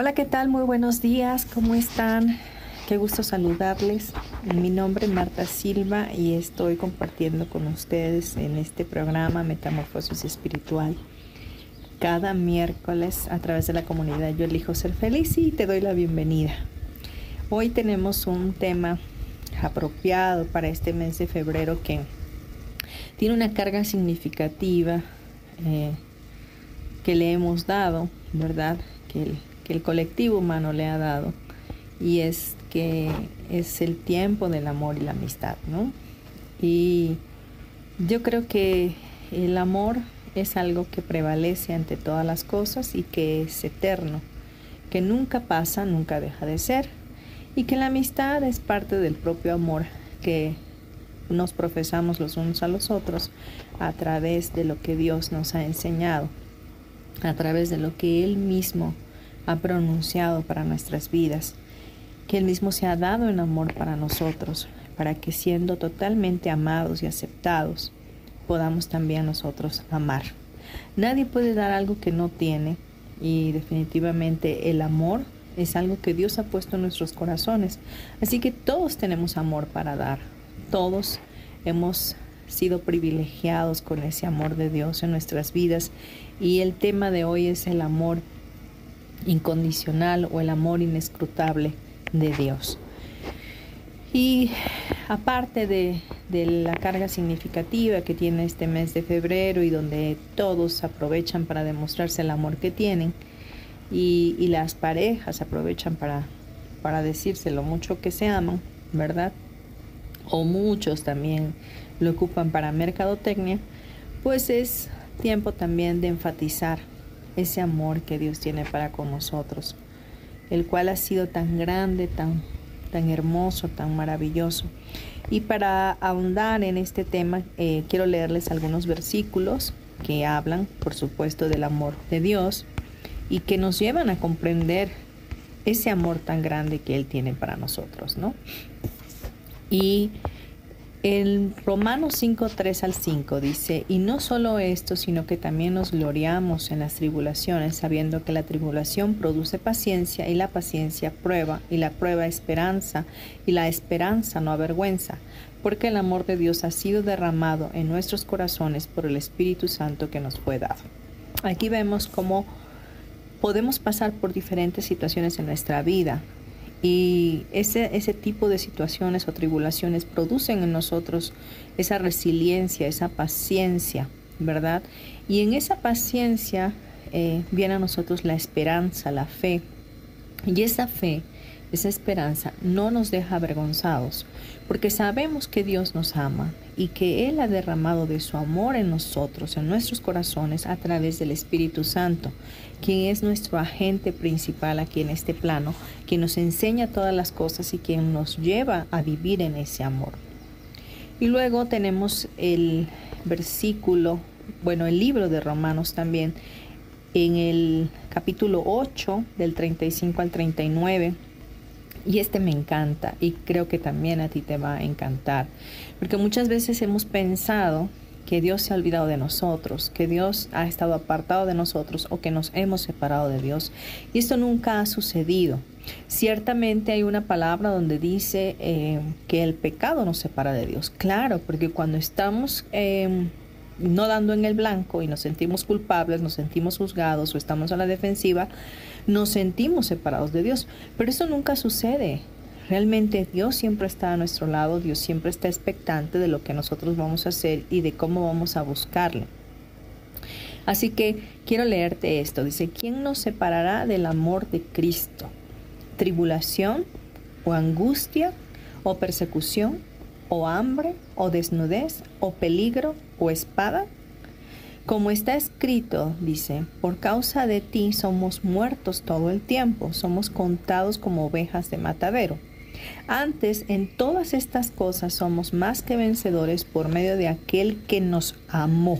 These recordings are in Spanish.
Hola, ¿qué tal? Muy buenos días, ¿cómo están? Qué gusto saludarles. Mi nombre es Marta Silva y estoy compartiendo con ustedes en este programa Metamorfosis Espiritual. Cada miércoles a través de la comunidad Yo elijo ser feliz y te doy la bienvenida. Hoy tenemos un tema apropiado para este mes de febrero que tiene una carga significativa eh, que le hemos dado, ¿verdad? Que que el colectivo humano le ha dado y es que es el tiempo del amor y la amistad, ¿no? Y yo creo que el amor es algo que prevalece ante todas las cosas y que es eterno, que nunca pasa, nunca deja de ser, y que la amistad es parte del propio amor que nos profesamos los unos a los otros a través de lo que Dios nos ha enseñado, a través de lo que Él mismo ha pronunciado para nuestras vidas, que Él mismo se ha dado en amor para nosotros, para que siendo totalmente amados y aceptados, podamos también nosotros amar. Nadie puede dar algo que no tiene y definitivamente el amor es algo que Dios ha puesto en nuestros corazones. Así que todos tenemos amor para dar. Todos hemos sido privilegiados con ese amor de Dios en nuestras vidas y el tema de hoy es el amor incondicional o el amor inescrutable de Dios. Y aparte de, la carga significativa que tiene este mes de febrero y donde todos aprovechan para demostrarse el amor que tienen y, las parejas aprovechan para, para decirse lo mucho que se aman, ¿verdad? O muchos también lo ocupan para mercadotecnia, pues es tiempo también de enfatizar ese amor que Dios tiene para con nosotros, el cual ha sido tan grande, tan, tan hermoso, tan maravilloso. Y para ahondar en este tema, eh, quiero leerles algunos versículos que hablan, por supuesto, del amor de Dios y que nos llevan a comprender ese amor tan grande que Él tiene para nosotros, ¿no? Y en Romanos 5, 3 al 5 dice, y no solo esto, sino que también nos gloriamos en las tribulaciones, sabiendo que la tribulación produce paciencia y la paciencia prueba y la prueba esperanza y la esperanza no avergüenza, porque el amor de Dios ha sido derramado en nuestros corazones por el Espíritu Santo que nos fue dado. Aquí vemos cómo podemos pasar por diferentes situaciones en nuestra vida, y ese, ese tipo de situaciones o tribulaciones producen en nosotros esa resiliencia, esa paciencia, ¿verdad? Y en esa paciencia eh, viene a nosotros la esperanza, la fe. Y esa fe esa esperanza no nos deja avergonzados, porque sabemos que Dios nos ama y que Él ha derramado de su amor en nosotros, en nuestros corazones, a través del Espíritu Santo, quien es nuestro agente principal aquí en este plano, quien nos enseña todas las cosas y quien nos lleva a vivir en ese amor. Y luego tenemos el versículo, bueno, el libro de Romanos también, en el capítulo 8, del 35 al 39 y este me encanta y creo que también a ti te va a encantar, porque muchas veces hemos pensado que Dios se ha olvidado de nosotros, que Dios ha estado apartado de nosotros o que nos hemos separado de Dios. Y esto nunca ha sucedido. Ciertamente hay una palabra donde dice eh, que el pecado nos separa de Dios. Claro, porque cuando estamos em, no dando en el blanco y nos sentimos culpables, nos sentimos juzgados o estamos a la defensiva, nos sentimos separados de Dios, pero eso nunca sucede. Realmente Dios siempre está a nuestro lado, Dios siempre está expectante de lo que nosotros vamos a hacer y de cómo vamos a buscarle. Así que quiero leerte esto. Dice, ¿quién nos separará del amor de Cristo? ¿Tribulación o angustia o persecución o hambre o desnudez o peligro o espada? Como está escrito, dice, por causa de ti somos muertos todo el tiempo, somos contados como ovejas de matadero. Antes, en todas estas cosas somos más que vencedores por medio de aquel que nos amó.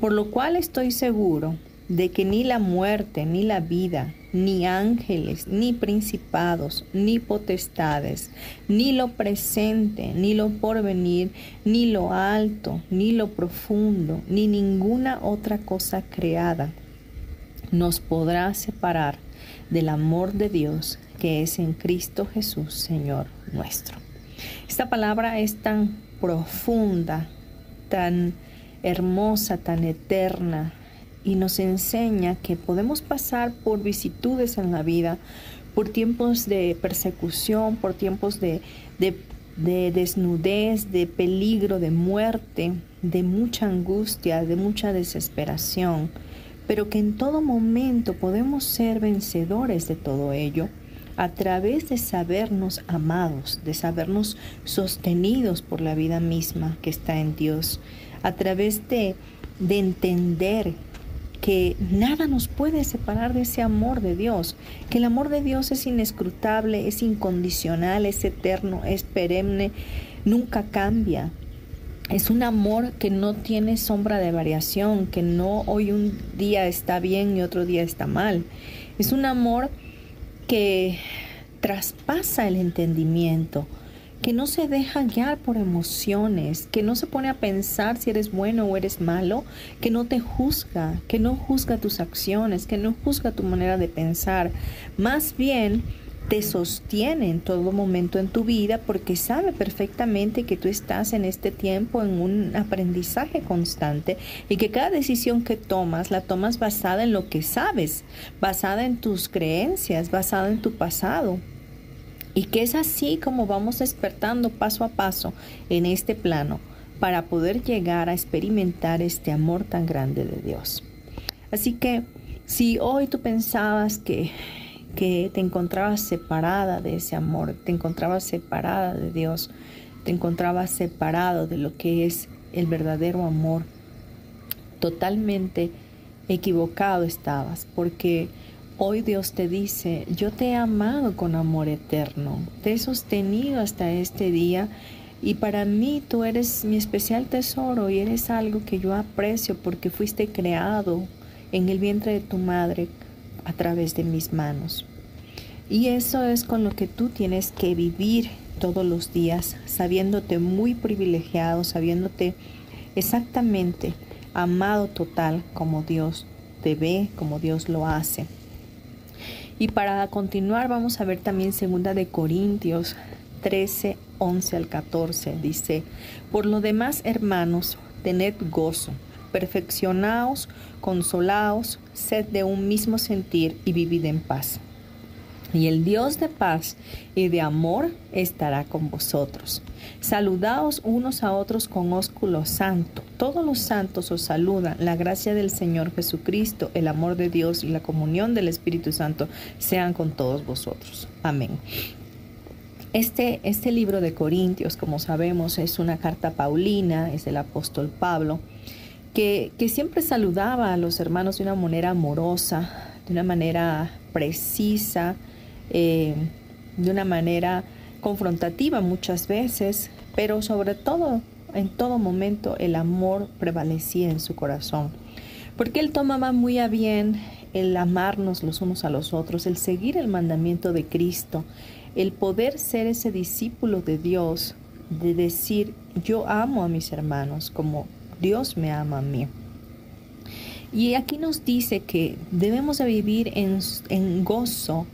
Por lo cual estoy seguro de que ni la muerte, ni la vida, ni ángeles, ni principados, ni potestades, ni lo presente, ni lo porvenir, ni lo alto, ni lo profundo, ni ninguna otra cosa creada nos podrá separar del amor de Dios que es en Cristo Jesús, Señor nuestro. Esta palabra es tan profunda, tan hermosa, tan eterna, y nos enseña que podemos pasar por vicitudes en la vida, por tiempos de persecución, por tiempos de, de, de, desnudez, de peligro, de muerte, de mucha angustia, de mucha desesperación, pero que en todo momento podemos ser vencedores de todo ello a través de sabernos amados, de sabernos sostenidos por la vida misma que está en Dios, a través de, de entender que nada nos puede separar de ese amor de Dios, que el amor de Dios es inescrutable, es incondicional, es eterno, es perenne, nunca cambia. Es un amor que no tiene sombra de variación, que no hoy un día está bien y otro día está mal. Es un amor que traspasa el entendimiento, que no se deja guiar por emociones, que no se pone a pensar si eres bueno o eres malo, que no te juzga, que no juzga tus acciones, que no juzga tu manera de pensar. Más bien, te sostiene en todo momento en tu vida porque sabe perfectamente que tú estás en este tiempo en un aprendizaje constante y que cada decisión que tomas la tomas basada en lo que sabes, basada en tus creencias, basada en tu pasado. Y que es así como vamos despertando paso a paso en este plano para poder llegar a experimentar este amor tan grande de Dios. Así que si hoy tú pensabas que que te encontrabas separada de ese amor, te encontrabas separada de Dios, te encontrabas separado de lo que es el verdadero amor. Totalmente equivocado estabas, porque hoy Dios te dice, yo te he amado con amor eterno, te he sostenido hasta este día y para mí tú eres mi especial tesoro y eres algo que yo aprecio porque fuiste creado en el vientre de tu madre a través de mis manos. Y eso es con lo que tú tienes que vivir todos los días, sabiéndote muy privilegiado, sabiéndote exactamente amado total como Dios te ve, como Dios lo hace. Y para continuar vamos a ver también segunda de Corintios 13, 11 al 14. Dice, por lo demás, hermanos, tened gozo perfeccionaos, consolaos, sed de un mismo sentir y vivid en paz. Y el Dios de paz y de amor estará con vosotros. Saludaos unos a otros con ósculo santo. Todos los santos os saludan. La gracia del Señor Jesucristo, el amor de Dios y la comunión del Espíritu Santo sean con todos vosotros. Amén. Este, este libro de Corintios, como sabemos, es una carta paulina, es del apóstol Pablo que, siempre saludaba a los hermanos de una manera amorosa, de una manera precisa, eh, de una manera confrontativa muchas veces, pero sobre todo, en todo momento, el amor prevalecía en su corazón. Porque él tomaba muy a bien el amarnos los unos a los otros, el seguir el mandamiento de Cristo, el poder ser ese discípulo de Dios, de decir, yo amo a mis hermanos como Dios me ama a mí. Y aquí nos dice que debemos de vivir en, gozo,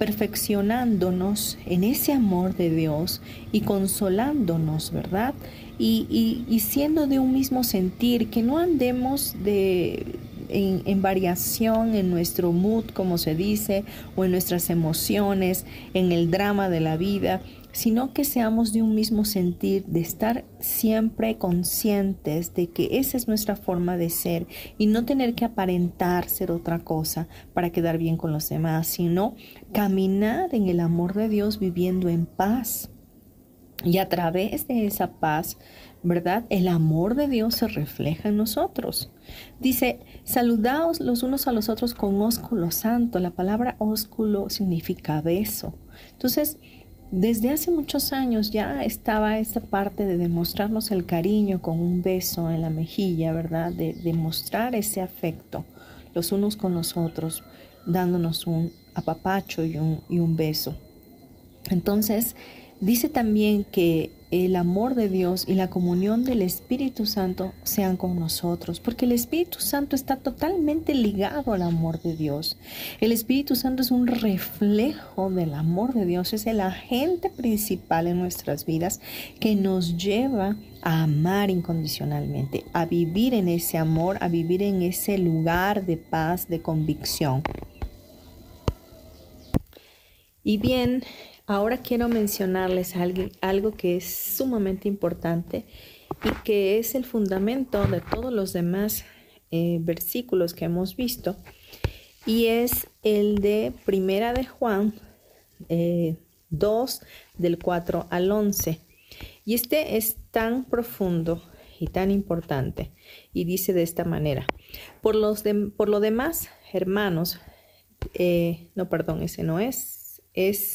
perfeccionándonos en ese amor de Dios y consolándonos, ¿verdad? Y, y, siendo de un mismo sentir, que no andemos de, en, variación en nuestro mood, como se dice, o en nuestras emociones, en el drama de la vida, sino que seamos de un mismo sentir, de estar siempre conscientes de que esa es nuestra forma de ser y no tener que aparentar ser otra cosa para quedar bien con los demás, sino caminar en el amor de Dios viviendo en paz. Y a través de esa paz, ¿verdad? El amor de Dios se refleja en nosotros. Dice, saludaos los unos a los otros con ósculo santo. La palabra ósculo significa beso. Entonces, desde hace muchos años ya estaba esta parte de demostrarnos el cariño con un beso en la mejilla, ¿verdad? De demostrar ese afecto los unos con los otros, dándonos un apapacho y un, y un beso. Entonces, Dice también que el amor de Dios y la comunión del Espíritu Santo sean con nosotros, porque el Espíritu Santo está totalmente ligado al amor de Dios. El Espíritu Santo es un reflejo del amor de Dios, es el agente principal en nuestras vidas que nos lleva a amar incondicionalmente, a vivir en ese amor, a vivir en ese lugar de paz, de convicción. Y bien, Ahora quiero mencionarles algo, que es sumamente importante y que es el fundamento de todos los demás eh, versículos que hemos visto y es el de Primera de Juan 2 eh, del 4 al 11. Y este es tan profundo y tan importante y dice de esta manera, por, los por lo demás, hermanos, eh, no, perdón, ese no es, es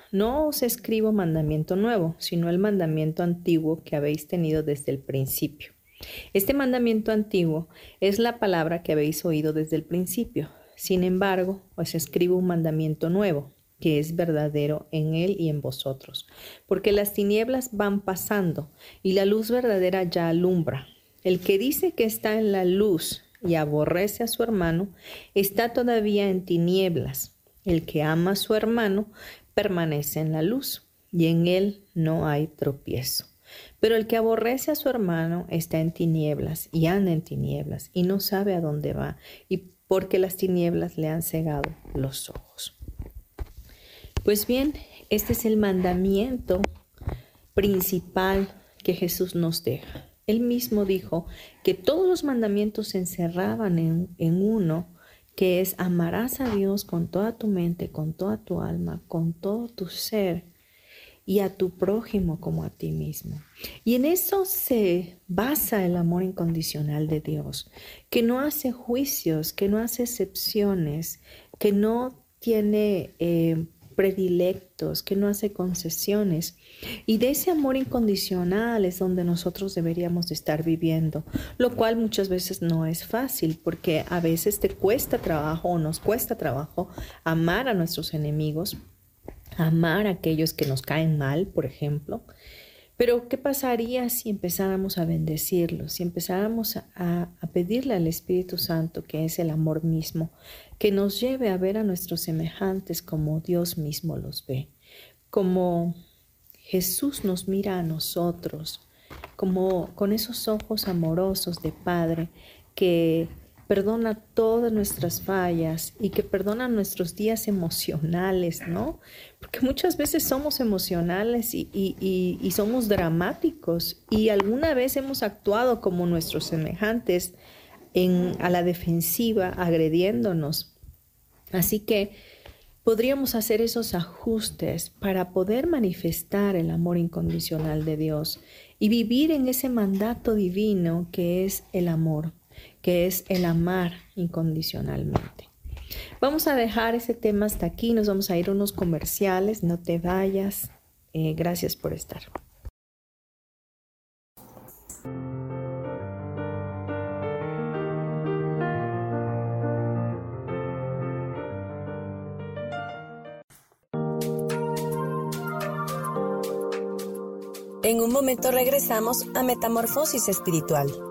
no os escribo mandamiento nuevo, sino el mandamiento antiguo que habéis tenido desde el principio. Este mandamiento antiguo es la palabra que habéis oído desde el principio. Sin embargo, os escribo un mandamiento nuevo, que es verdadero en él y en vosotros, porque las tinieblas van pasando y la luz verdadera ya alumbra. El que dice que está en la luz y aborrece a su hermano, está todavía en tinieblas. El que ama a su hermano permanece en la luz y en él no hay tropiezo. Pero el que aborrece a su hermano está en tinieblas y anda en tinieblas y no sabe a dónde va y porque las tinieblas le han cegado los ojos. Pues bien, este es el mandamiento principal que Jesús nos deja. Él mismo dijo que todos los mandamientos se encerraban en, en uno que es amarás a Dios con toda tu mente, con toda tu alma, con todo tu ser y a tu prójimo como a ti mismo. Y en eso se basa el amor incondicional de Dios, que no hace juicios, que no hace excepciones, que no tiene eh, predilectos, que no hace concesiones. Y de ese amor incondicional es donde nosotros deberíamos estar viviendo, lo cual muchas veces no es fácil porque a veces te cuesta trabajo o nos cuesta trabajo amar a nuestros enemigos, amar a aquellos que nos caen mal, por ejemplo. Pero, ¿qué pasaría si empezáramos a bendecirlos, si empezáramos a, a, pedirle al Espíritu Santo, que es el amor mismo, que nos lleve a ver a nuestros semejantes como Dios mismo los ve, como Jesús nos mira a nosotros, como con esos ojos amorosos de Padre que perdona todas nuestras fallas y que perdona nuestros días emocionales, ¿no? Porque muchas veces somos emocionales y, somos dramáticos y alguna vez hemos actuado como nuestros semejantes a la defensiva, agrediéndonos. Así que podríamos hacer esos ajustes para poder manifestar el amor incondicional de Dios y vivir en ese mandato divino que es el amor que es el amar incondicionalmente. Vamos a dejar ese tema hasta aquí, nos vamos a ir a unos comerciales, no te vayas, eh, gracias por estar. En un momento regresamos a Metamorfosis Espiritual.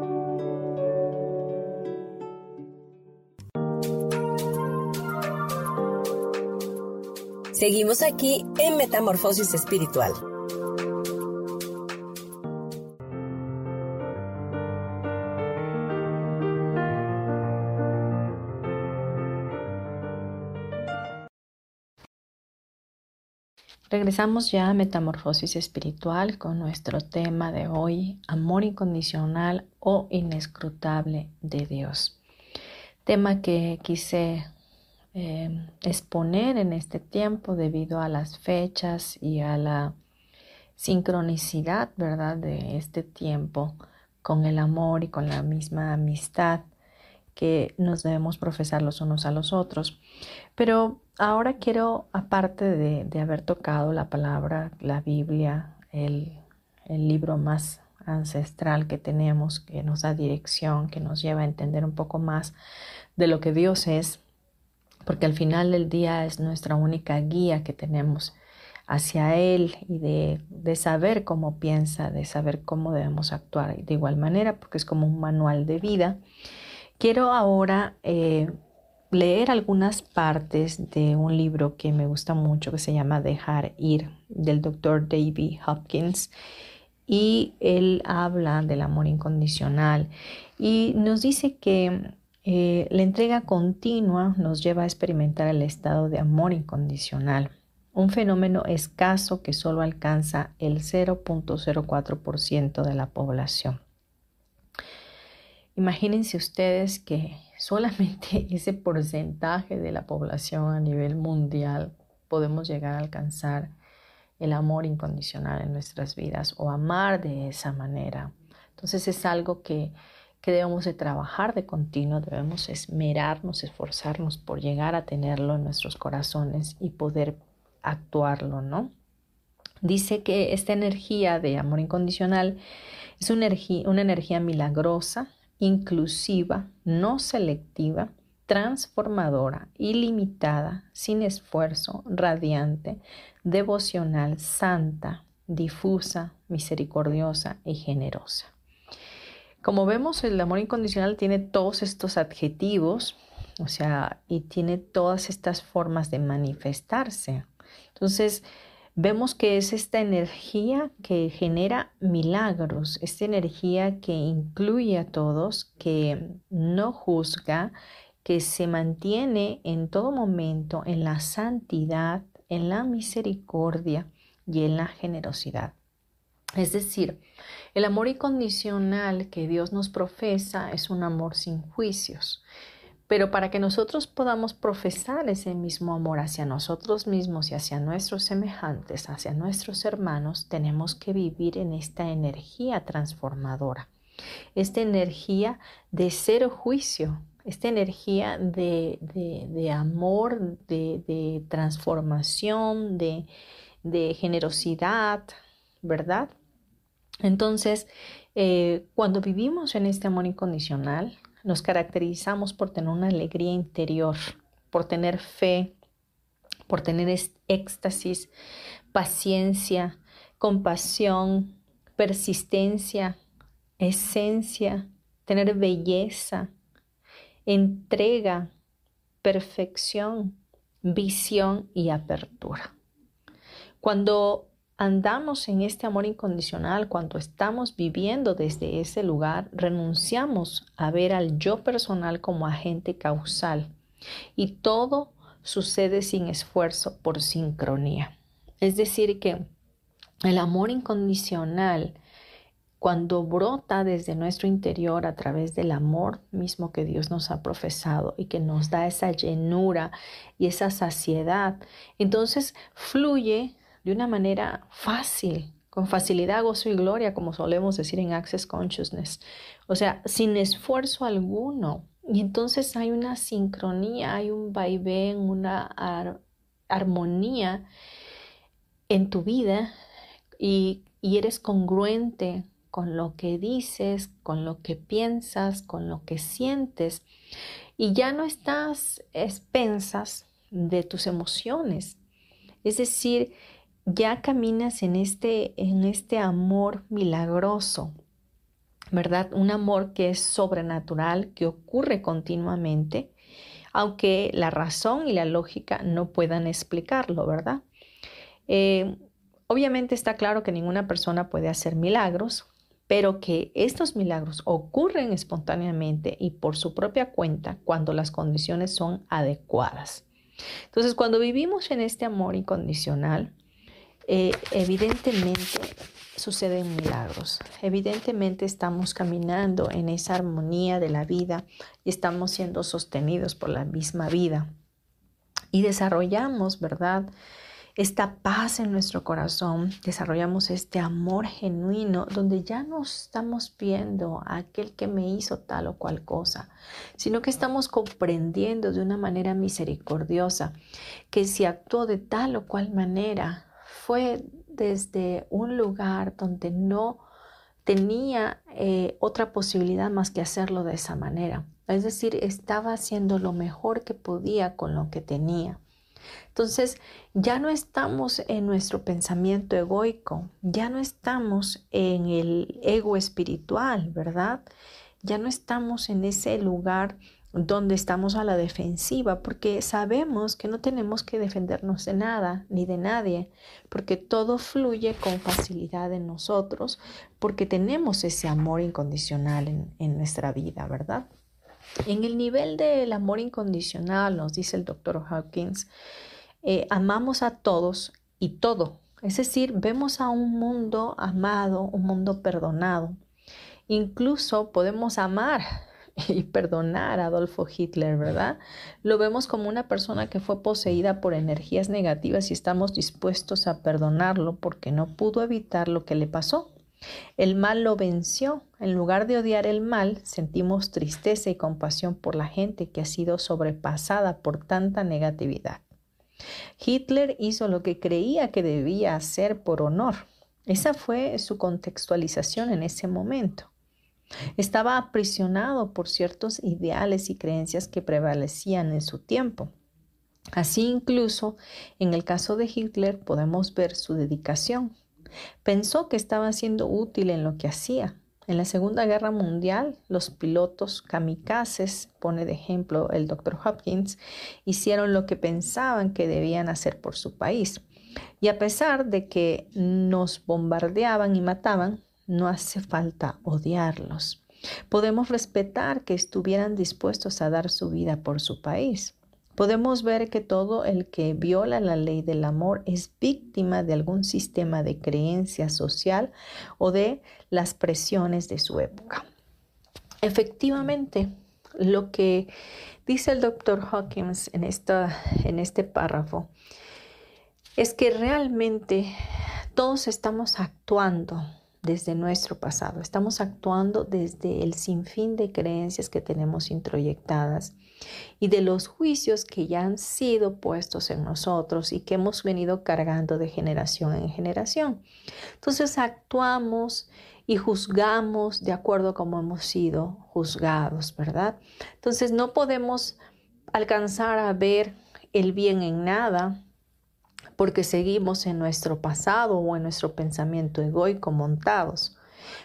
Seguimos aquí en Metamorfosis Espiritual. Regresamos ya a Metamorfosis Espiritual con nuestro tema de hoy, amor incondicional o inescrutable de Dios. Tema que quise Em, exponer en este tiempo debido a las fechas y a la sincronicidad, ¿verdad?, de este tiempo con el amor y con la misma amistad que nos debemos profesar los unos a los otros. Pero ahora quiero, aparte de, haber tocado la palabra, la Biblia, el, el libro más ancestral que tenemos, que nos da dirección, que nos lleva a entender un poco más de lo que Dios es, porque al final del día es nuestra única guía que tenemos hacia Él y de, saber cómo piensa, de saber cómo debemos actuar de igual manera, porque es como un manual de vida. Quiero ahora eh, leer algunas partes de un libro que me gusta mucho, que se llama Dejar ir, del doctor David Hopkins. Y él habla del amor incondicional y nos dice que eh, la entrega continua nos lleva a experimentar el estado de amor incondicional, un fenómeno escaso que solo alcanza el 0.04% de la población. Imagínense ustedes que solamente ese porcentaje de la población a nivel mundial podemos llegar a alcanzar el amor incondicional en nuestras vidas o amar de esa manera. Entonces es algo que que debemos de trabajar de continuo, debemos esmerarnos, esforzarnos por llegar a tenerlo en nuestros corazones y poder actuarlo, ¿no? Dice que esta energía de amor incondicional es una energía, una energía milagrosa, inclusiva, no selectiva, transformadora, ilimitada, sin esfuerzo, radiante, devocional, santa, difusa, misericordiosa y generosa. Como vemos, el amor incondicional tiene todos estos adjetivos, o sea, y tiene todas estas formas de manifestarse. Entonces, vemos que es esta energía que genera milagros, esta energía que incluye a todos, que no juzga, que se mantiene en todo momento en la santidad, en la misericordia y en la generosidad. Es decir, el amor incondicional que Dios nos profesa es un amor sin juicios. Pero para que nosotros podamos profesar ese mismo amor hacia nosotros mismos y hacia nuestros semejantes, hacia nuestros hermanos, tenemos que vivir en esta energía transformadora, esta energía de cero juicio, esta energía de, amor, de, transformación, de, de generosidad, ¿verdad? Entonces, eh, cuando vivimos en este amor incondicional, nos caracterizamos por tener una alegría interior, por tener fe, por tener éxtasis, paciencia, compasión, persistencia, esencia, tener belleza, entrega, perfección, visión y apertura. Cuando andamos en este amor incondicional, cuando estamos viviendo desde ese lugar, renunciamos a ver al yo personal como agente causal y todo sucede sin esfuerzo por sincronía. Es decir, que el amor incondicional, cuando brota desde nuestro interior a través del amor mismo que Dios nos ha profesado y que nos da esa llenura y esa saciedad, entonces fluye de una manera fácil, con facilidad, gozo y gloria, como solemos decir en Access Consciousness. O sea, sin esfuerzo alguno. Y entonces hay una sincronía, hay un vaivén, una armonía en tu vida y, y eres congruente con lo que dices, con lo que piensas, con lo que sientes. Y ya no estás expensas de tus emociones. Es decir, ya caminas en este, en este amor milagroso, ¿verdad? Un amor que es sobrenatural, que ocurre continuamente, aunque la razón y la lógica no puedan explicarlo, ¿verdad? Eh, obviamente está claro que ninguna persona puede hacer milagros, pero que estos milagros ocurren espontáneamente y por su propia cuenta cuando las condiciones son adecuadas. Entonces, cuando vivimos en este amor incondicional, eh, evidentemente suceden milagros. Evidentemente estamos caminando en esa armonía de la vida y estamos siendo sostenidos por la misma vida. Y desarrollamos, ¿verdad? Esta paz en nuestro corazón, desarrollamos este amor genuino donde ya no estamos viendo a aquel que me hizo tal o cual cosa, sino que estamos comprendiendo de una manera misericordiosa que si actuó de tal o cual manera, fue desde un lugar donde no tenía eh, otra posibilidad más que hacerlo de esa manera. Es decir, estaba haciendo lo mejor que podía con lo que tenía. Entonces, ya no estamos en nuestro pensamiento egoico, ya no estamos en el ego espiritual, ¿verdad? Ya no estamos en ese lugar donde estamos a la defensiva, porque sabemos que no tenemos que defendernos de nada ni de nadie, porque todo fluye con facilidad en nosotros, porque tenemos ese amor incondicional en, nuestra vida, ¿verdad? En el nivel del amor incondicional, nos dice el doctor Hawkins, eh, amamos a todos y todo. Es decir, vemos a un mundo amado, un mundo perdonado. Incluso podemos amar y perdonar a Adolfo Hitler, ¿verdad? Lo vemos como una persona que fue poseída por energías negativas y estamos dispuestos a perdonarlo porque no pudo evitar lo que le pasó. El mal lo venció. En lugar de odiar el mal, sentimos tristeza y compasión por la gente que ha sido sobrepasada por tanta negatividad. Hitler hizo lo que creía que debía hacer por honor. Esa fue su contextualización en ese momento. Estaba aprisionado por ciertos ideales y creencias que prevalecían en su tiempo. Así incluso en el caso de Hitler podemos ver su dedicación. Pensó que estaba siendo útil en lo que hacía. En la Segunda Guerra Mundial, los pilotos kamikazes, pone de ejemplo el Dr. Hopkins, hicieron lo que pensaban que debían hacer por su país. Y a pesar de que nos bombardeaban y mataban, no hace falta odiarlos. Podemos respetar que estuvieran dispuestos a dar su vida por su país. Podemos ver que todo el que viola la ley del amor es víctima de algún sistema de creencia social o de las presiones de su época. Efectivamente, lo que dice el doctor Hawkins en, esta, en este párrafo es que realmente todos estamos actuando desde nuestro pasado, estamos actuando desde el sinfín de creencias que tenemos introyectadas y de los juicios que ya han sido puestos en nosotros y que hemos venido cargando de generación en generación. Entonces actuamos y juzgamos de acuerdo a cómo hemos sido juzgados, ¿verdad? Entonces no podemos alcanzar a ver el bien en nada porque seguimos en nuestro pasado o en nuestro pensamiento egoico montados.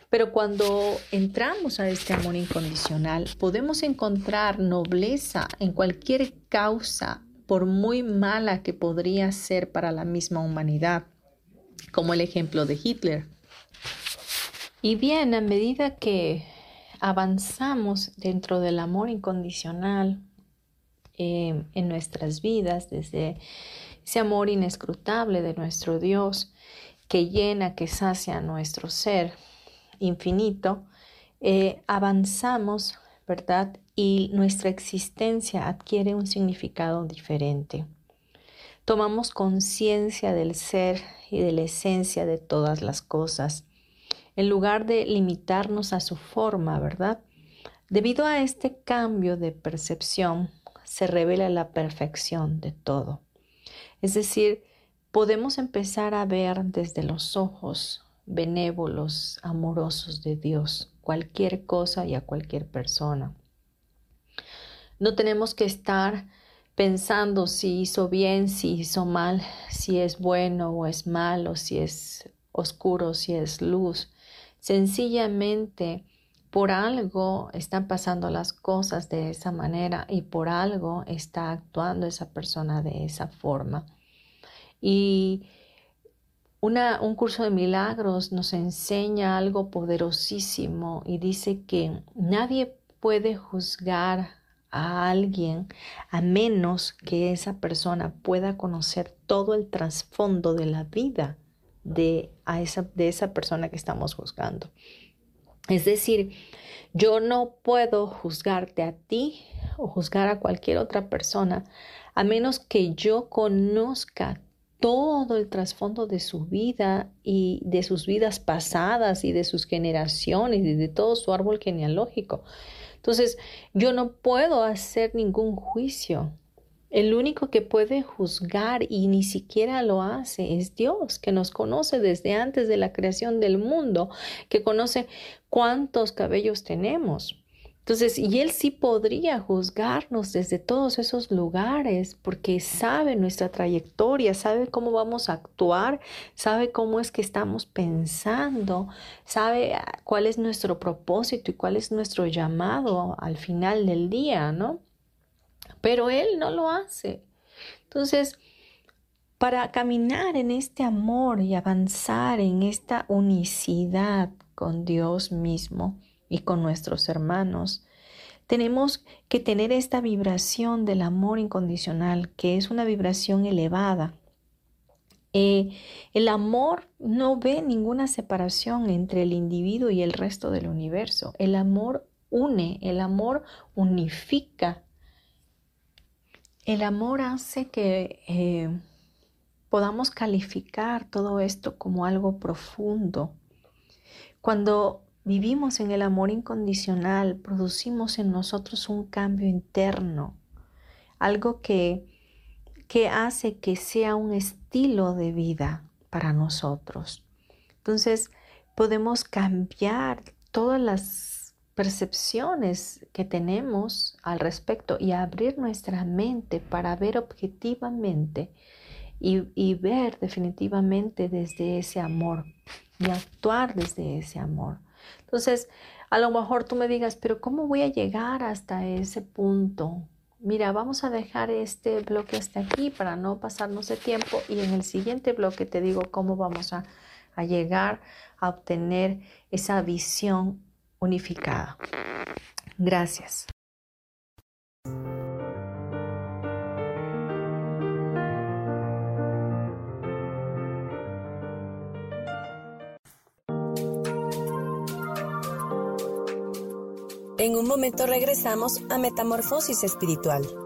Pero cuando entramos a este amor incondicional, podemos encontrar nobleza en cualquier causa, por muy mala que podría ser para la misma humanidad, como el ejemplo de Hitler. Y bien, a medida que avanzamos dentro del amor incondicional eh, en nuestras vidas, desde ese amor inescrutable de nuestro Dios que llena, que sacia nuestro ser infinito, eh, avanzamos, ¿verdad? Y nuestra existencia adquiere un significado diferente. Tomamos conciencia del ser y de la esencia de todas las cosas en lugar de limitarnos a su forma, ¿verdad? Debido a este cambio de percepción, se revela la perfección de todo. Es decir, podemos empezar a ver desde los ojos benévolos, amorosos de Dios, cualquier cosa y a cualquier persona. No tenemos que estar pensando si hizo bien, si hizo mal, si es bueno o es malo, si es oscuro, si es luz. Sencillamente, por algo están pasando las cosas de esa manera y por algo está actuando esa persona de esa forma. Y un curso de milagros nos enseña algo poderosísimo y dice que nadie puede juzgar a alguien a menos que esa persona pueda conocer todo el trasfondo de la vida de, esa, de esa persona que estamos juzgando. Es decir, yo no puedo juzgarte a ti o juzgar a cualquier otra persona a menos que yo conozca todo el trasfondo de su vida y de sus vidas pasadas y de sus generaciones y de todo su árbol genealógico. Entonces, yo no puedo hacer ningún juicio el único que puede juzgar y ni siquiera lo hace es Dios, que nos conoce desde antes de la creación del mundo, que conoce cuántos cabellos tenemos. Entonces, y Él sí podría juzgarnos desde todos esos lugares porque sabe nuestra trayectoria, sabe cómo vamos a actuar, sabe cómo es que estamos pensando, sabe cuál es nuestro propósito y cuál es nuestro llamado al final del día, ¿no? Pero Él no lo hace. Entonces, para caminar en este amor y avanzar en esta unicidad con Dios mismo y con nuestros hermanos, tenemos que tener esta vibración del amor incondicional, que es una vibración elevada. Eh, el amor no ve ninguna separación entre el individuo y el resto del universo. El amor une, el amor unifica el amor hace que eh, podamos calificar todo esto como algo profundo. Cuando vivimos en el amor incondicional, producimos en nosotros un cambio interno, algo que, que hace que sea un estilo de vida para nosotros. Entonces, podemos cambiar todas las percepciones que tenemos al respecto y abrir nuestra mente para ver objetivamente y, ver definitivamente desde ese amor y actuar desde ese amor. Entonces, a lo mejor tú me digas, pero ¿cómo voy a llegar hasta ese punto? Mira, vamos a dejar este bloque hasta aquí para no pasarnos de tiempo y en el siguiente bloque te digo cómo vamos a, a llegar a obtener esa visión unificada. Gracias. En un momento regresamos a Metamorfosis Espiritual.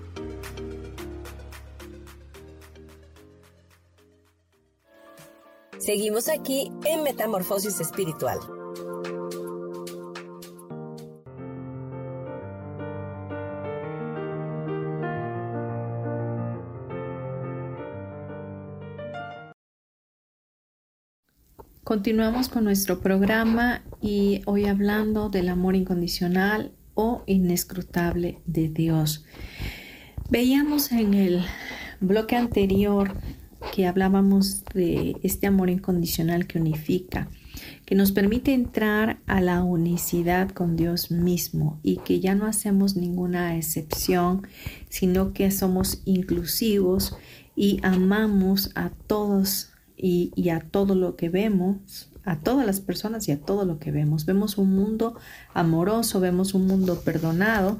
Seguimos aquí en Metamorfosis Espiritual. Continuamos con nuestro programa y hoy hablando del amor incondicional o inescrutable de Dios. Veíamos en el bloque anterior que hablábamos de este amor incondicional que unifica, que nos permite entrar a la unicidad con Dios mismo y que ya no hacemos ninguna excepción, sino que somos inclusivos y amamos a todos y, a todo lo que vemos, a todas las personas y a todo lo que vemos. Vemos un mundo amoroso, vemos un mundo perdonado.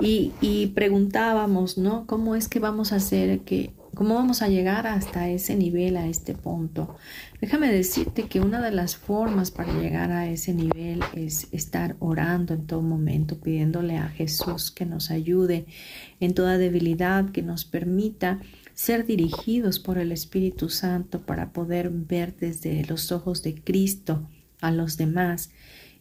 Y, y preguntábamos, ¿no? ¿Cómo es que vamos a hacer que ¿Cómo vamos a llegar hasta ese nivel, a este punto? Déjame decirte que una de las formas para llegar a ese nivel es estar orando en todo momento, pidiéndole a Jesús que nos ayude en toda debilidad, que nos permita ser dirigidos por el Espíritu Santo para poder ver desde los ojos de Cristo a los demás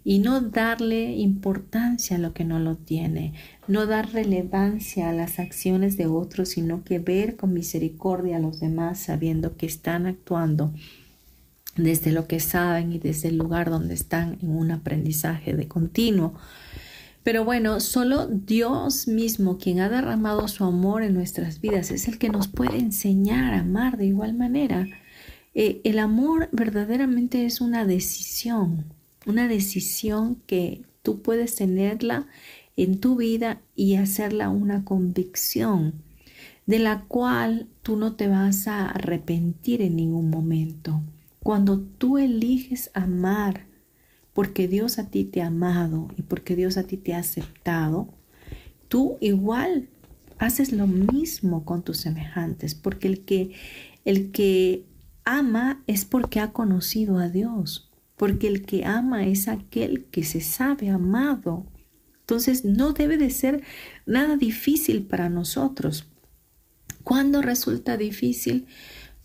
y no darle importancia a lo que no lo tiene, no dar relevancia a las acciones de otros, sino que ver con misericordia a los demás sabiendo que están actuando desde lo que saben y desde el lugar donde están en un aprendizaje de continuo. Pero bueno, solo Dios mismo, quien ha derramado su amor en nuestras vidas, es el que nos puede enseñar a amar de igual manera. Eh, el amor verdaderamente es una decisión, una decisión que tú puedes tenerla en tu vida y hacerla una convicción de la cual tú no te vas a arrepentir en ningún momento. Cuando tú eliges amar porque Dios a ti te ha amado y porque Dios a ti te ha aceptado, tú igual haces lo mismo con tus semejantes, porque el que el que ama es porque ha conocido a Dios porque el que ama es aquel que se sabe amado. Entonces no debe de ser nada difícil para nosotros. ¿Cuándo resulta difícil?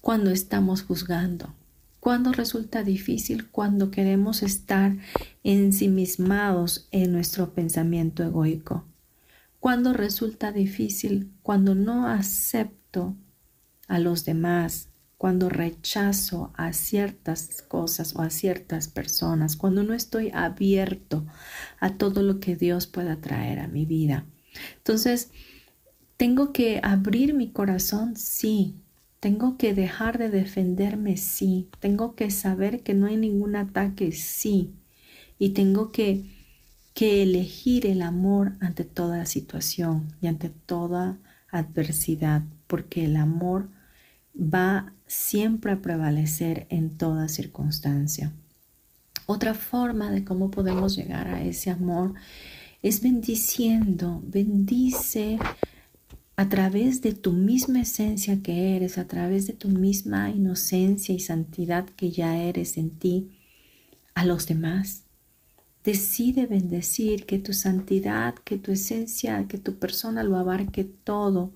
Cuando estamos juzgando. ¿Cuándo resulta difícil? Cuando queremos estar ensimismados en nuestro pensamiento egoico. ¿Cuándo resulta difícil? Cuando no acepto a los demás, cuando rechazo a ciertas cosas o a ciertas personas, cuando no estoy abierto a todo lo que Dios pueda traer a mi vida. Entonces, tengo que abrir mi corazón, sí. Tengo que dejar de defenderme, sí. Tengo que saber que no hay ningún ataque, sí. Y tengo que, que elegir el amor ante toda situación y ante toda adversidad, porque el amor va siempre a prevalecer en toda circunstancia. Otra forma de cómo podemos llegar a ese amor es bendiciendo, bendice a través de tu misma esencia que eres, a través de tu misma inocencia y santidad que ya eres en ti. a los demás. Decide bendecir, que tu santidad, que tu esencia, que tu persona lo abarque todo,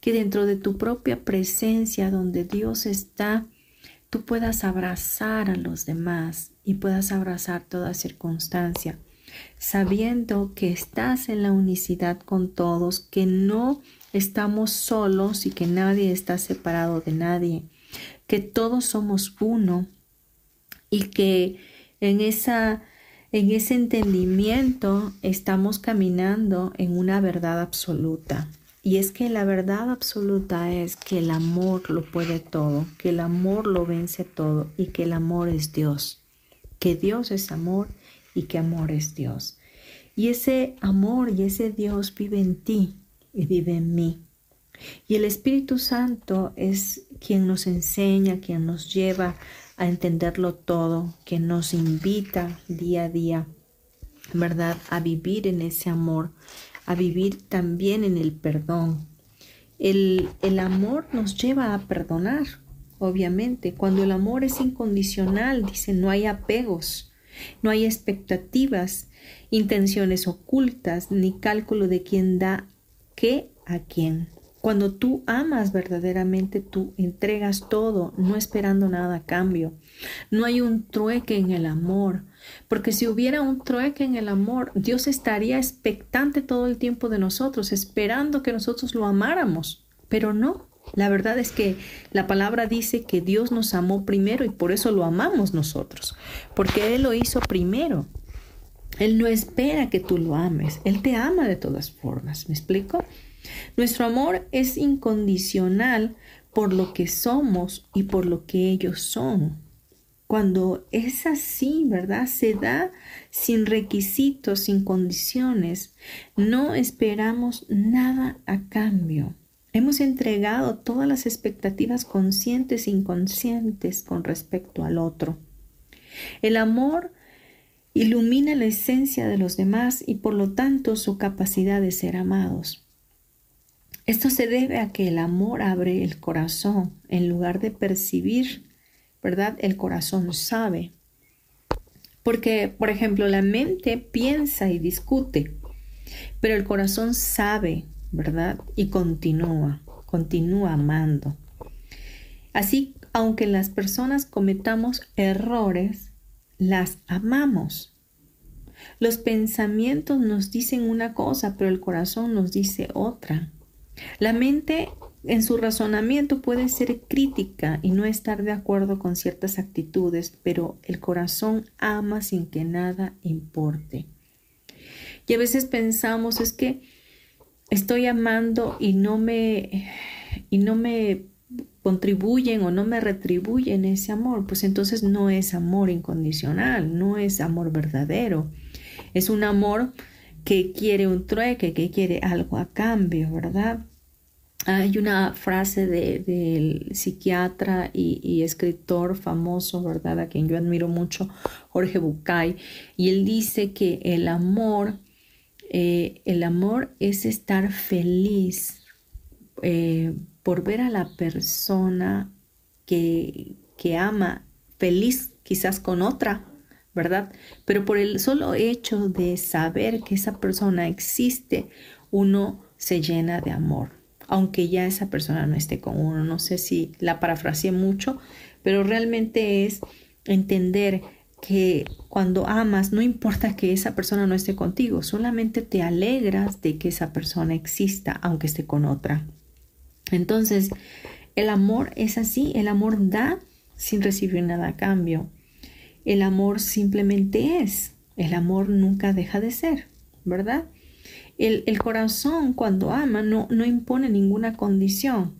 que dentro de tu propia presencia donde Dios está, tú puedas abrazar a los demás y puedas abrazar toda circunstancia, sabiendo que estás en la unicidad con todos, que no estamos solos y que nadie está separado de nadie, que todos somos uno y que en esa en ese entendimiento estamos caminando en una verdad absoluta. Y es que la verdad absoluta es que el amor lo puede todo, que el amor lo vence todo y que el amor es Dios, que Dios es amor y que amor es Dios. Y ese amor y ese Dios vive en ti y vive en mí. Y el Espíritu Santo es quien nos enseña, quien nos lleva a entenderlo todo, que nos invita día a día, ¿verdad? A vivir en ese amor, a vivir también en el perdón. El, el amor nos lleva a perdonar, obviamente. Cuando el amor es incondicional, dice, no hay apegos, no hay expectativas, intenciones ocultas, ni cálculo de quién da qué a quién. Cuando tú amas verdaderamente, tú entregas todo, no esperando nada a cambio. No hay un trueque en el amor, porque si hubiera un trueque en el amor, Dios estaría expectante todo el tiempo de nosotros, esperando que nosotros lo amáramos. Pero no, la verdad es que la palabra dice que Dios nos amó primero y por eso lo amamos nosotros, porque Él lo hizo primero. Él no espera que tú lo ames, Él te ama de todas formas, ¿me explico? Nuestro amor es incondicional por lo que somos y por lo que ellos son. Cuando es así, ¿verdad? Se da sin requisitos, sin condiciones. No esperamos nada a cambio. Hemos entregado todas las expectativas conscientes e inconscientes con respecto al otro. El amor ilumina la esencia de los demás y por lo tanto su capacidad de ser amados. Esto se debe a que el amor abre el corazón en lugar de percibir, ¿verdad? El corazón sabe. Porque, por ejemplo, la mente piensa y discute, pero el corazón sabe, ¿verdad? Y continúa, continúa amando. Así, aunque las personas cometamos errores, las amamos. Los pensamientos nos dicen una cosa, pero el corazón nos dice otra. La mente en su razonamiento puede ser crítica y no estar de acuerdo con ciertas actitudes, pero el corazón ama sin que nada importe. Y a veces pensamos es que estoy amando y no me y no me contribuyen o no me retribuyen ese amor, pues entonces no es amor incondicional, no es amor verdadero. Es un amor que quiere un trueque, que quiere algo a cambio, ¿verdad? Hay una frase del psiquiatra y, escritor famoso, ¿verdad? A quien yo admiro mucho, Jorge Bucay, y él dice que el amor, eh, el amor es estar feliz eh, por ver a la persona que, que ama feliz quizás con otra, ¿verdad? Pero por el solo hecho de saber que esa persona existe, uno se llena de amor, aunque ya esa persona no esté con uno. No sé si la parafraseé mucho, pero realmente es entender que cuando amas, no importa que esa persona no esté contigo, solamente te alegras de que esa persona exista, aunque esté con otra. Entonces, el amor es así, el amor da sin recibir nada a cambio. El amor simplemente es, el amor nunca deja de ser, ¿verdad? El, corazón cuando ama no, no impone ninguna condición.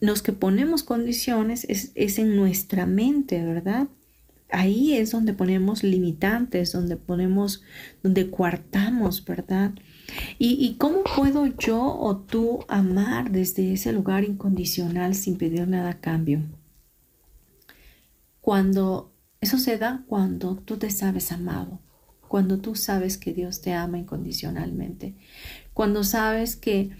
Los que ponemos condiciones es, es en nuestra mente, ¿verdad? Ahí es donde ponemos limitantes, donde ponemos, donde coartamos, ¿verdad? ¿Y, ¿Y, cómo puedo yo o tú amar desde ese lugar incondicional sin pedir nada a cambio? Cuando eso se da cuando tú te sabes amado, cuando tú sabes que Dios te ama incondicionalmente, cuando sabes que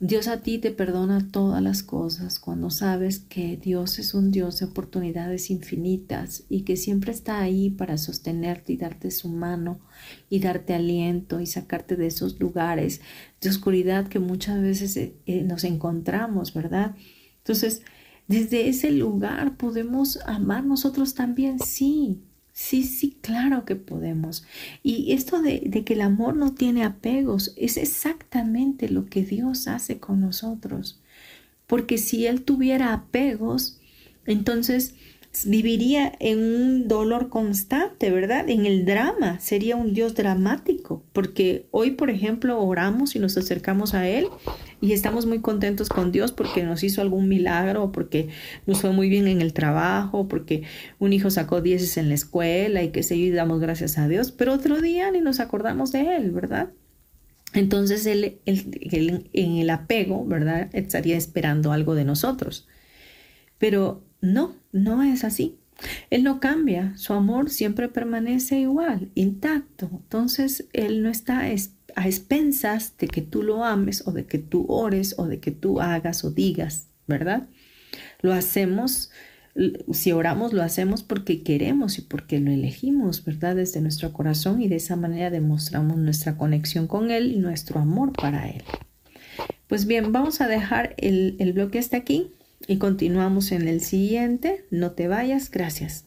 Dios a ti te perdona todas las cosas cuando sabes que Dios es un Dios de oportunidades infinitas y que siempre está ahí para sostenerte y darte su mano y darte aliento y sacarte de esos lugares de oscuridad que muchas veces eh, eh, nos encontramos, ¿verdad? Entonces, desde ese lugar podemos amar nosotros también, sí, Sí, sí, claro que podemos. Y esto de, que el amor no tiene apegos es exactamente lo que Dios hace con nosotros. Porque si Él tuviera apegos, entonces viviría en un dolor constante, ¿verdad? En el drama, sería un Dios dramático, porque hoy, por ejemplo, oramos y nos acercamos a Él y estamos muy contentos con Dios porque nos hizo algún milagro, porque nos fue muy bien en el trabajo, porque un hijo sacó dieces en la escuela y que se damos gracias a Dios, pero otro día ni nos acordamos de Él, ¿verdad? Entonces él, en el apego, ¿verdad? Estaría esperando algo de nosotros. Pero no, no es así. Él no cambia, su amor siempre permanece igual, intacto. Entonces, Él no está a expensas de que tú lo ames o de que tú ores o de que tú hagas o digas, ¿verdad? Lo hacemos, si oramos, lo hacemos porque queremos y porque lo elegimos, ¿verdad? Desde nuestro corazón y de esa manera demostramos nuestra conexión con Él y nuestro amor para Él. Pues bien, vamos a dejar el, el bloque hasta aquí y continuamos en el siguiente. No te vayas, gracias.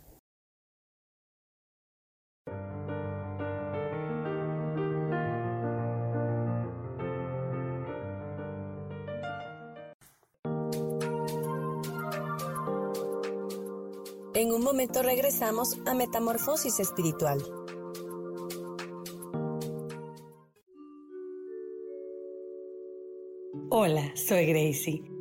En un momento regresamos a Metamorfosis Espiritual. Hola, soy Gracie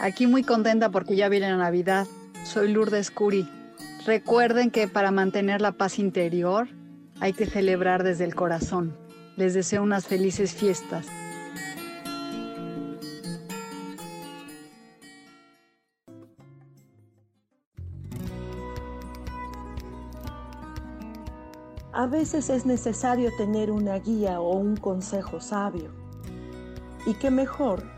Aquí muy contenta porque ya viene la Navidad. Soy Lourdes Curi. Recuerden que para mantener la paz interior hay que celebrar desde el corazón. Les deseo unas felices fiestas. A veces es necesario tener una guía o un consejo sabio. Y qué mejor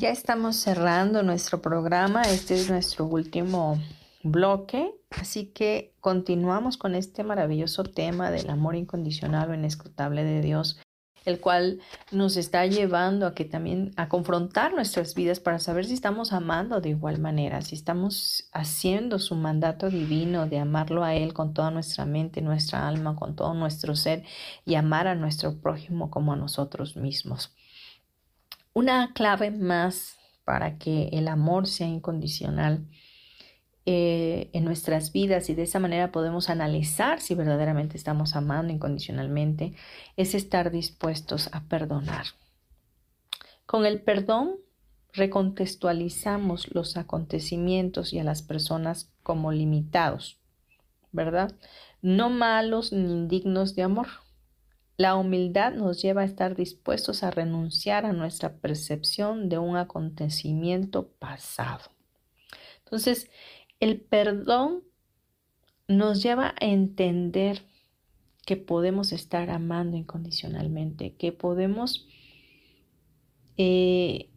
Ya estamos cerrando nuestro programa, este es nuestro último bloque, así que continuamos con este maravilloso tema del amor incondicional o inescrutable de Dios, el cual nos está llevando a que también a confrontar nuestras vidas para saber si estamos amando de igual manera, si estamos haciendo su mandato divino de amarlo a Él con toda nuestra mente, nuestra alma, con todo nuestro ser y amar a nuestro prójimo como a nosotros mismos. Una clave más para que el amor sea incondicional eh, en nuestras vidas y de esa manera podemos analizar si verdaderamente estamos amando incondicionalmente es estar dispuestos a perdonar. Con el perdón recontextualizamos los acontecimientos y a las personas como limitados, ¿verdad? No malos ni indignos de amor. La humildad nos lleva a estar dispuestos a renunciar a nuestra percepción de un acontecimiento pasado. Entonces, el perdón nos lleva a entender que podemos estar amando incondicionalmente, que podemos eh,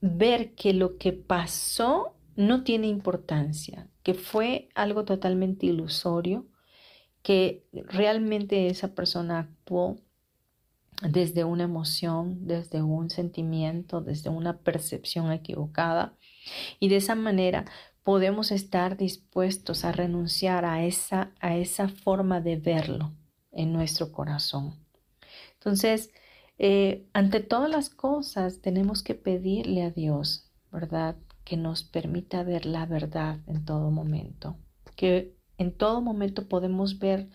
ver que lo que pasó no tiene importancia, que fue algo totalmente ilusorio, que realmente esa persona actuó desde una emoción, desde un sentimiento, desde una percepción equivocada. Y de esa manera podemos estar dispuestos a renunciar a esa, a esa forma de verlo en nuestro corazón. Entonces, eh, ante todas las cosas tenemos que pedirle a Dios, ¿verdad? Que nos permita ver la verdad en todo momento, que en todo momento podemos ver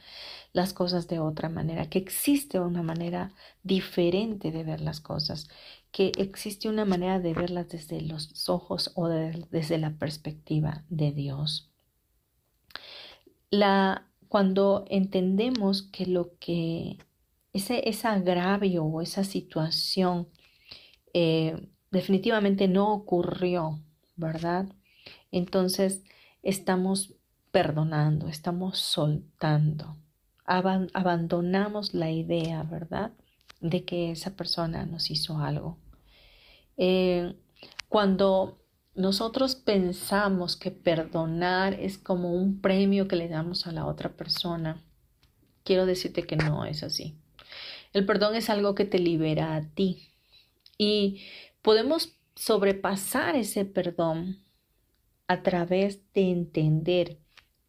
las cosas de otra manera, que existe una manera diferente de ver las cosas, que existe una manera de verlas desde los ojos o desde la perspectiva de Dios. La, cuando entendemos que lo que ese, agravio o esa situación eh, definitivamente no ocurrió, ¿verdad? Entonces estamos perdonando, estamos soltando, abandonamos la idea, ¿verdad? De que esa persona nos hizo algo. Eh, cuando nosotros pensamos que perdonar es como un premio que le damos a la otra persona, quiero decirte que no es así. El perdón es algo que te libera a ti y podemos sobrepasar ese perdón a través de entender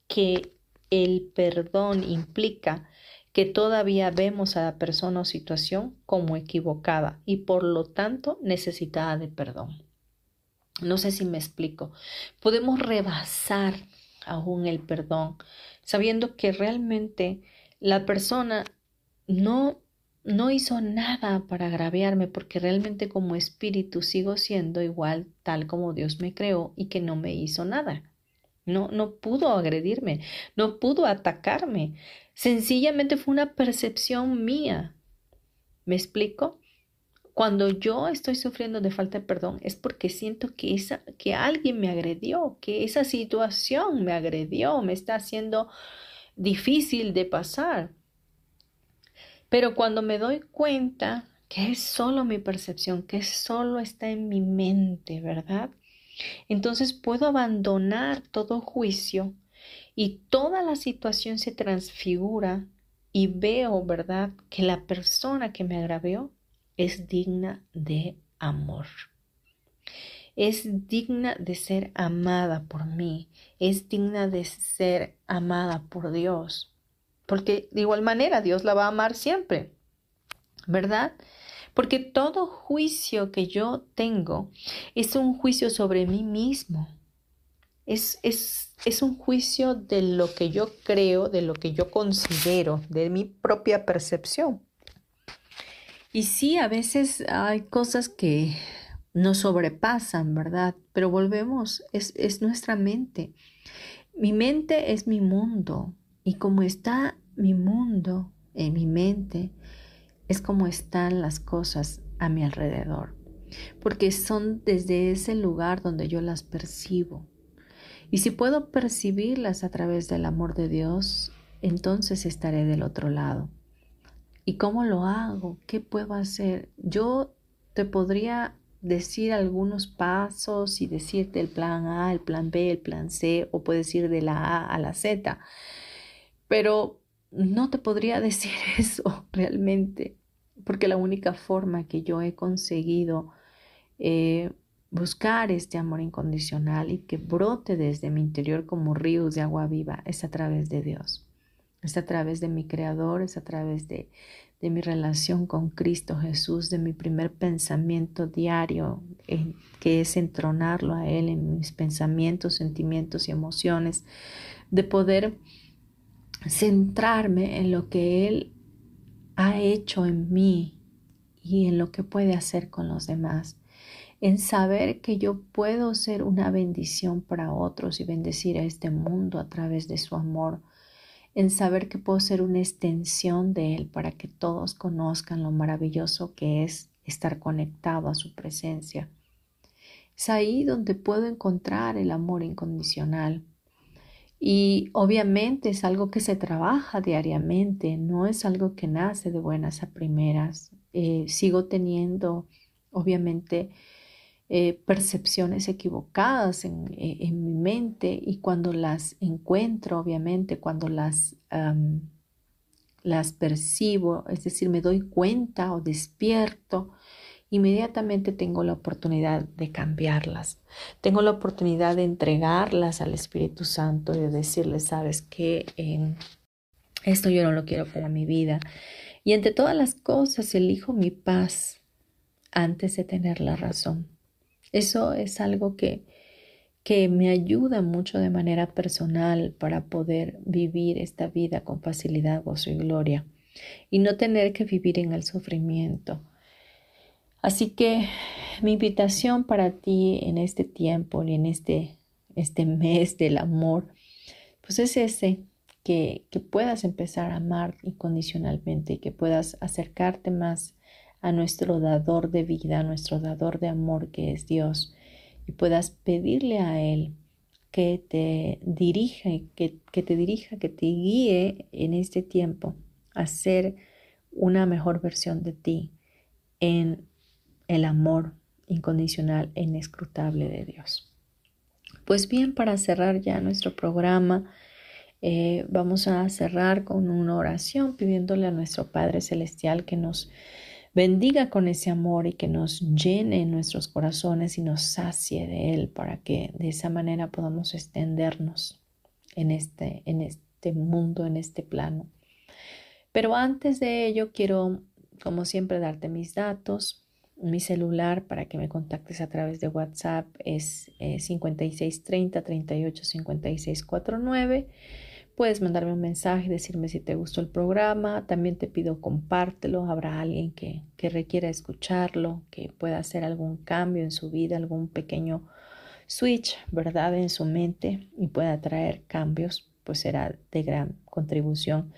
que el perdón implica que todavía vemos a la persona o situación como equivocada y por lo tanto necesitada de perdón. No sé si me explico. Podemos rebasar aún el perdón sabiendo que realmente la persona no no hizo nada para agraviarme porque realmente como espíritu sigo siendo igual tal como Dios me creó y que no me hizo nada. No, no pudo agredirme, no pudo atacarme. Sencillamente fue una percepción mía. ¿Me explico? Cuando yo estoy sufriendo de falta de perdón es porque siento que, esa, que alguien me agredió, que esa situación me agredió, me está haciendo difícil de pasar. Pero cuando me doy cuenta que es solo mi percepción, que solo está en mi mente, ¿verdad? Entonces puedo abandonar todo juicio y toda la situación se transfigura y veo, ¿verdad?, que la persona que me agravió es digna de amor. Es digna de ser amada por mí, es digna de ser amada por Dios porque de igual manera Dios la va a amar siempre, ¿verdad? Porque todo juicio que yo tengo es un juicio sobre mí mismo. Es, es, es, un juicio de lo que yo creo, de lo que yo considero, de mi propia percepción. Y sí, a veces hay cosas que nos sobrepasan, ¿verdad? Pero volvemos, es, es nuestra mente. Mi mente es mi mundo, y como está mi mundo en mi mente, es como están las cosas a mi alrededor, porque son desde ese lugar donde yo las percibo. Y si puedo percibirlas a través del amor de Dios, entonces estaré del otro lado. ¿Y cómo lo hago? ¿Qué puedo hacer? Yo te podría decir algunos pasos y decirte el plan A, el plan B, el plan C, o puedes ir de la A a la Z. Pero no te podría decir eso realmente, porque la única forma que yo he conseguido eh, buscar este amor incondicional y que brote desde mi interior como ríos de agua viva es a través de Dios, es a través de mi Creador, es a través de, de mi relación con Cristo Jesús, de mi primer pensamiento diario, que es entronarlo a Él en mis pensamientos, sentimientos y emociones, de poder centrarme en lo que Él ha hecho en mí y en lo que puede hacer con los demás, en saber que yo puedo ser una bendición para otros y bendecir a este mundo a través de su amor, en saber que puedo ser una extensión de Él para que todos conozcan lo maravilloso que es estar conectado a su presencia. Es ahí donde puedo encontrar el amor incondicional y obviamente es algo que se trabaja diariamente, no es algo que nace de buenas a primeras. Eh, sigo teniendo, obviamente, eh, percepciones equivocadas en, mi mente y cuando las encuentro, obviamente, cuando las, las percibo, es decir, me doy cuenta o despierto, inmediatamente tengo la oportunidad de cambiarlas. Tengo la oportunidad de entregarlas al Espíritu Santo y de decirle, sabes que esto yo no lo quiero para mi vida. Y entre todas las cosas elijo mi paz antes de tener la razón. Eso es algo que, que me ayuda mucho de manera personal para poder vivir esta vida con facilidad, gozo y gloria y no tener que vivir en el sufrimiento Así que mi invitación para ti en este tiempo y en este, este mes del amor, pues es ese, que, que puedas empezar a amar incondicionalmente que puedas acercarte más a nuestro dador de vida, a nuestro dador de amor que es Dios, y puedas pedirle a Él que te dirija, que, que te dirija, que te guíe en este tiempo a ser una mejor versión de ti en el amor incondicional e inescrutable de Dios. Pues bien, para cerrar ya nuestro programa, eh, vamos a cerrar con una oración pidiéndole a nuestro Padre Celestial que nos bendiga con ese amor y que nos llene nuestros corazones y nos sacie de Él para que de esa manera podamos extendernos en este, en este mundo, en este plano. Pero antes de ello, quiero, como siempre, darte mis datos mi celular para que me contactes a través de WhatsApp es 5630 38 56 49. Puedes mandarme un mensaje, decirme si te gustó el programa. También te pido compártelo. Habrá alguien que, que requiera escucharlo, que pueda hacer algún cambio en su vida, algún pequeño switch, ¿verdad? En su mente y pueda traer cambios, pues será de gran contribución.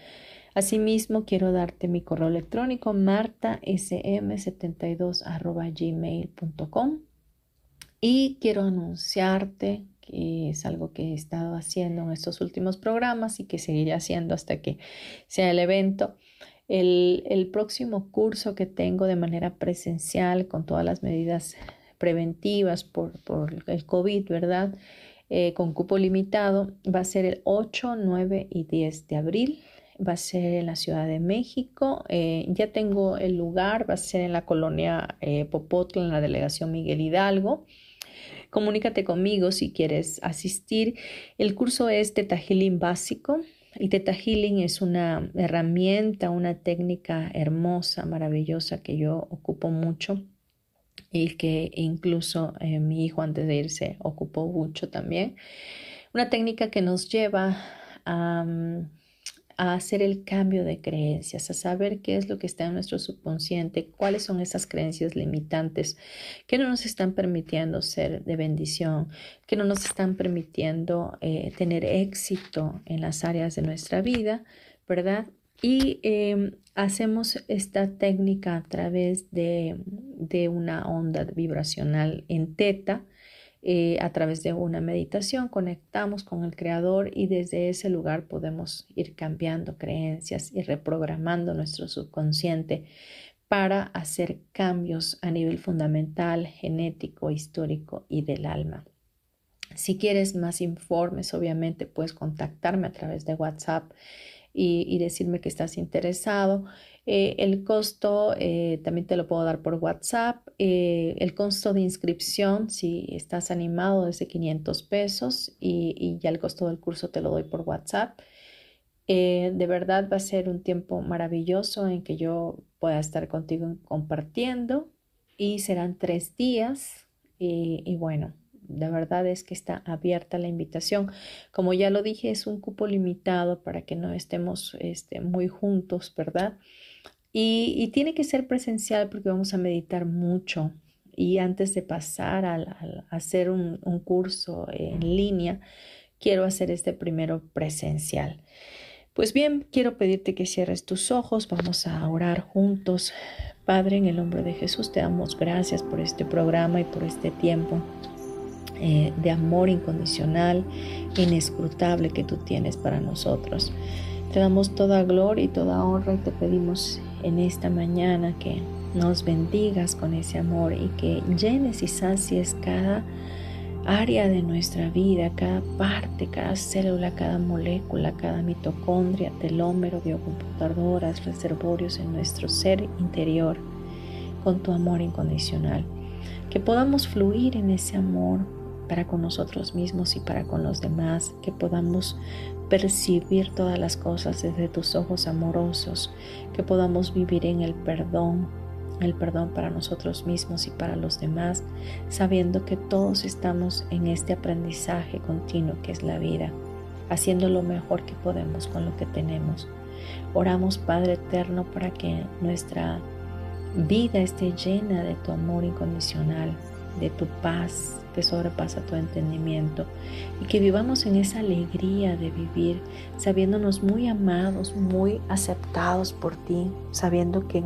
Asimismo, quiero darte mi correo electrónico martasm72.gmail.com y quiero anunciarte que es algo que he estado haciendo en estos últimos programas y que seguiré haciendo hasta que sea el evento. El, próximo curso que tengo de manera presencial con todas las medidas preventivas por, el COVID, ¿verdad? Eh, con cupo limitado, va a ser el 8, 9 y 10 de abril va a ser en la Ciudad de México. Eh, ya tengo el lugar, va a ser en la colonia eh, Popotla, en la delegación Miguel Hidalgo. Comunícate conmigo si quieres asistir. El curso es Teta Healing básico y Teta Healing es una herramienta, una técnica hermosa, maravillosa que yo ocupo mucho y que incluso eh, mi hijo antes de irse ocupó mucho también. Una técnica que nos lleva a a hacer el cambio de creencias, a saber qué es lo que está en nuestro subconsciente, cuáles son esas creencias limitantes que no nos están permitiendo ser de bendición, que no nos están permitiendo eh, tener éxito en las áreas de nuestra vida, ¿verdad? Y em, hacemos esta técnica a través de, de una onda vibracional en teta, eh, a través de una meditación conectamos con el Creador y desde ese lugar podemos ir cambiando creencias y reprogramando nuestro subconsciente para hacer cambios a nivel fundamental, genético, histórico y del alma. Si quieres más informes, obviamente puedes contactarme a través de WhatsApp y decirme que estás interesado. Eh, el costo eh, también te lo puedo dar por WhatsApp. Eh, el costo de inscripción, si estás animado, es de 500 pesos y, ya el costo del curso te lo doy por WhatsApp. de verdad va a ser un tiempo maravilloso en que yo pueda estar contigo compartiendo y serán tres días y, bueno, la verdad es que está abierta la invitación. Como ya lo dije, es un cupo limitado para que no estemos este, muy juntos, ¿verdad? Y, tiene que ser presencial porque vamos a meditar mucho. Y antes de pasar a, hacer un, curso en línea, quiero hacer este primero presencial. Pues bien, quiero pedirte que cierres tus ojos, vamos a orar juntos. Padre, en el nombre de Jesús, te damos gracias por este programa y por este tiempo eh, de amor incondicional, inescrutable que tú tienes para nosotros. Te damos toda gloria y toda honra y te pedimos en esta mañana que nos bendigas con ese amor y que llenes y sacies cada área de nuestra vida, cada parte, cada célula, cada molécula, cada mitocondria, telómero, biocomputadoras, reservorios en nuestro ser interior con tu amor incondicional. Que podamos fluir en ese amor para con nosotros mismos y para con los demás, que podamos percibir todas las cosas desde tus ojos amorosos, que podamos vivir en el perdón, el perdón para nosotros mismos y para los demás, sabiendo que todos estamos en este aprendizaje continuo que es la vida, haciendo lo mejor que podemos con lo que tenemos. Oramos, Padre Eterno, para que nuestra vida esté llena de tu amor incondicional, de tu paz que sobrepasa tu entendimiento y que vivamos en esa alegría de vivir, sabiéndonos muy amados, muy aceptados por ti, sabiendo que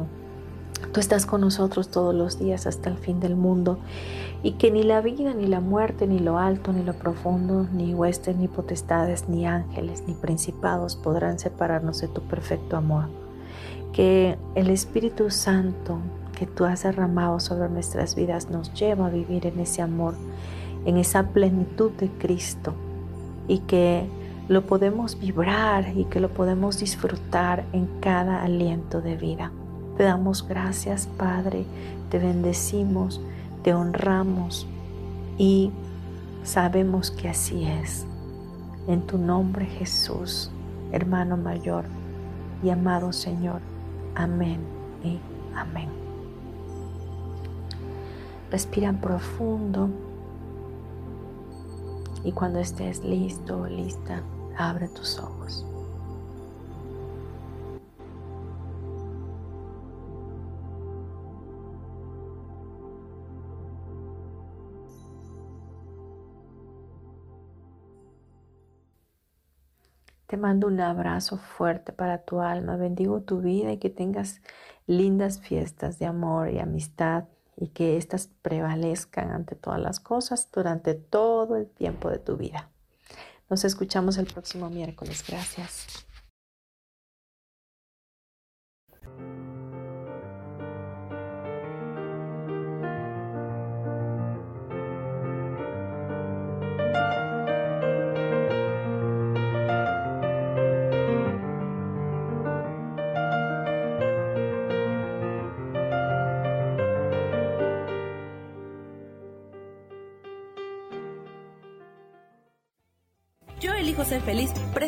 Tú estás con nosotros todos los días hasta el fin del mundo y que ni la vida, ni la muerte, ni lo alto, ni lo profundo, ni huestes, ni potestades, ni ángeles, ni principados podrán separarnos de tu perfecto amor. Que el Espíritu Santo que tú has derramado sobre nuestras vidas nos lleva a vivir en ese amor, en esa plenitud de Cristo y que lo podemos vibrar y que lo podemos disfrutar en cada aliento de vida. Te damos gracias, Padre, te bendecimos, te honramos y sabemos que así es. En tu nombre, Jesús, hermano mayor y amado Señor. Amén y amén. Respira profundo. Y cuando estés listo o lista, abre tus ojos. Te mando un abrazo fuerte para tu alma, bendigo tu vida y que tengas lindas fiestas de amor y amistad y que éstas prevalezcan ante todas las cosas durante todo el tiempo de tu vida. Nos escuchamos el próximo miércoles. Gracias.